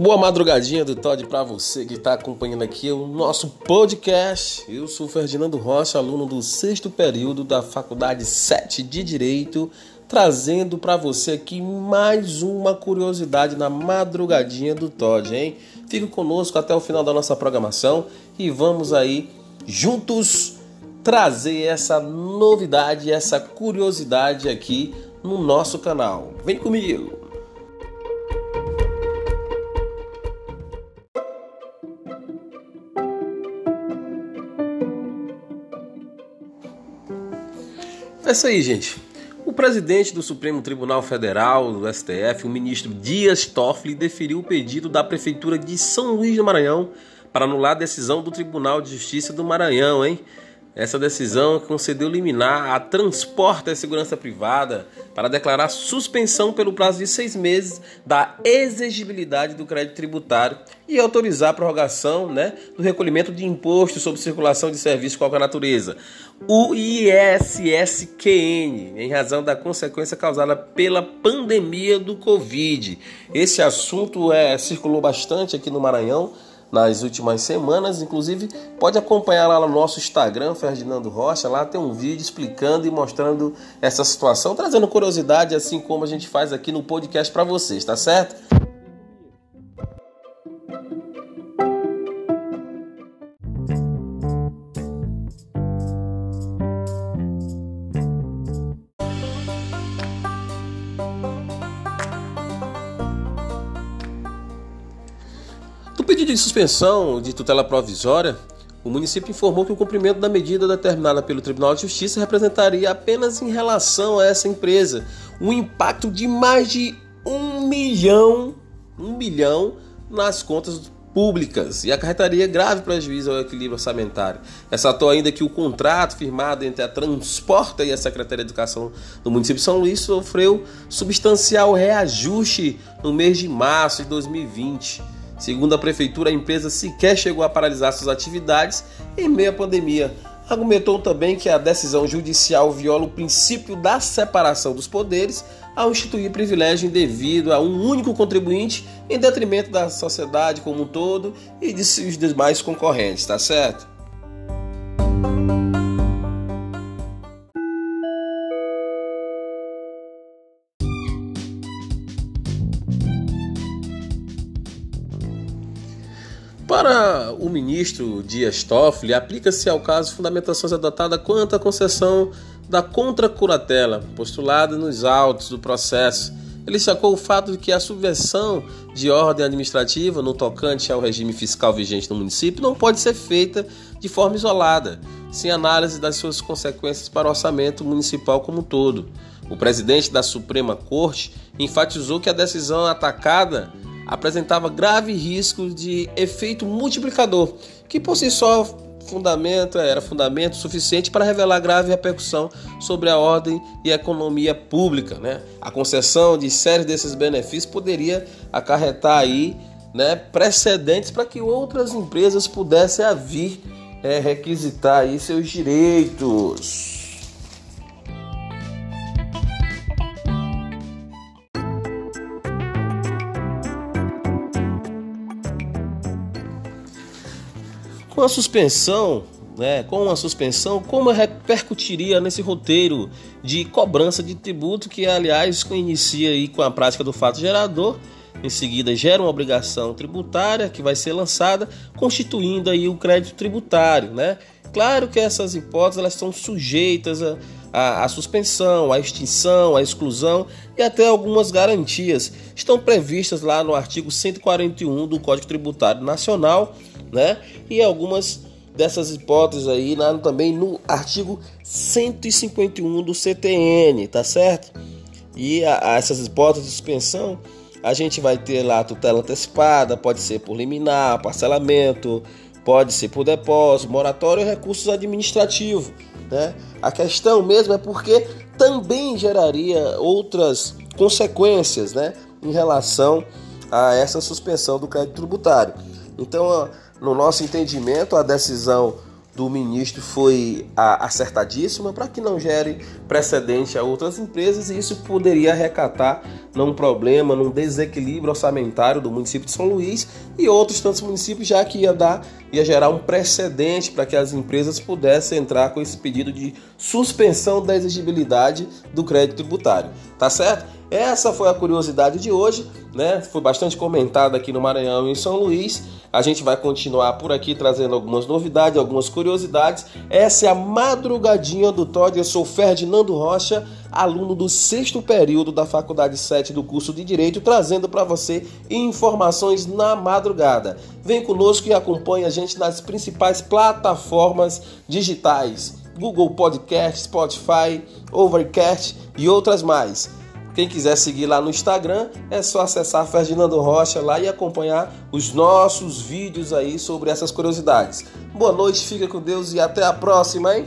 Boa madrugadinha do Todd para você que está acompanhando aqui o nosso podcast. Eu sou Ferdinando Rocha, aluno do sexto período da Faculdade 7 de Direito, trazendo para você aqui mais uma curiosidade na madrugadinha do Todd, hein? Fique conosco até o final da nossa programação e vamos aí juntos trazer essa novidade, essa curiosidade aqui no nosso canal. Vem comigo! É isso aí, gente. O presidente do Supremo Tribunal Federal, do STF, o ministro Dias Toffoli, deferiu o pedido da Prefeitura de São Luís do Maranhão para anular a decisão do Tribunal de Justiça do Maranhão, hein? Essa decisão concedeu liminar a Transporte e Segurança Privada para declarar suspensão pelo prazo de seis meses da exigibilidade do crédito tributário e autorizar a prorrogação né, do recolhimento de imposto sobre circulação de serviços de qualquer natureza, o ISSQN, em razão da consequência causada pela pandemia do Covid. Esse assunto é, circulou bastante aqui no Maranhão nas últimas semanas. Inclusive, pode acompanhar lá no nosso Instagram, Ferdinando Rocha. Lá tem um vídeo explicando e mostrando essa situação, trazendo curiosidade, assim como a gente faz aqui no podcast para vocês, tá certo? Pedido de suspensão de tutela provisória, o município informou que o cumprimento da medida determinada pelo Tribunal de Justiça representaria apenas em relação a essa empresa um impacto de mais de um milhão, um milhão nas contas públicas e acarretaria grave prejuízo ao equilíbrio orçamentário. Ressaltou ainda que o contrato firmado entre a Transporta e a Secretaria de Educação do município de São Luís sofreu substancial reajuste no mês de março de 2020 Segundo a prefeitura, a empresa sequer chegou a paralisar suas atividades em meio à pandemia. Argumentou também que a decisão judicial viola o princípio da separação dos poderes ao instituir privilégio indevido a um único contribuinte em detrimento da sociedade como um todo e de seus demais concorrentes, tá certo? Para o ministro Dias Toffoli, aplica-se ao caso fundamentações adotadas quanto à concessão da contracuratela postulada nos autos do processo. Ele sacou o fato de que a subversão de ordem administrativa no tocante ao regime fiscal vigente no município não pode ser feita de forma isolada, sem análise das suas consequências para o orçamento municipal como um todo. O presidente da Suprema Corte enfatizou que a decisão atacada apresentava grave risco de efeito multiplicador, que por si só fundamento era fundamento suficiente para revelar grave repercussão sobre a ordem e a economia pública, né? A concessão de séries desses benefícios poderia acarretar aí, né, precedentes para que outras empresas pudessem vir é, requisitar aí seus direitos. Com a suspensão, né, com a suspensão, como repercutiria nesse roteiro de cobrança de tributo que, aliás, inicia aí com a prática do fato gerador, em seguida gera uma obrigação tributária que vai ser lançada, constituindo aí o crédito tributário, né? Claro que essas hipóteses elas são sujeitas a, a, a, suspensão, a extinção, a exclusão e até algumas garantias. Estão previstas lá no artigo 141 do Código Tributário Nacional né? E algumas dessas hipóteses aí lá também no artigo 151 do CTN, tá certo? E a, a essas hipóteses de suspensão, a gente vai ter lá tutela antecipada, pode ser por liminar, parcelamento, pode ser por depósito, moratório e recursos administrativos, né? A questão mesmo é porque também geraria outras consequências, né, em relação a essa suspensão do crédito tributário. Então, no nosso entendimento, a decisão do ministro foi acertadíssima para que não gere precedente a outras empresas e isso poderia recatar num problema, num desequilíbrio orçamentário do município de São Luís e outros tantos municípios, já que ia dar, ia gerar um precedente para que as empresas pudessem entrar com esse pedido de suspensão da exigibilidade do crédito tributário. Tá certo? Essa foi a curiosidade de hoje, né? Foi bastante comentada aqui no Maranhão e em São Luís. A gente vai continuar por aqui trazendo algumas novidades, algumas curiosidades. Essa é a madrugadinha do Todd. Eu sou Ferdinando Rocha, aluno do sexto período da Faculdade 7 do curso de Direito, trazendo para você informações na madrugada. Vem conosco e acompanhe a gente nas principais plataformas digitais. Google Podcast, Spotify, Overcast e outras mais. Quem quiser seguir lá no Instagram, é só acessar Ferdinando Rocha lá e acompanhar os nossos vídeos aí sobre essas curiosidades. Boa noite, fica com Deus e até a próxima, hein?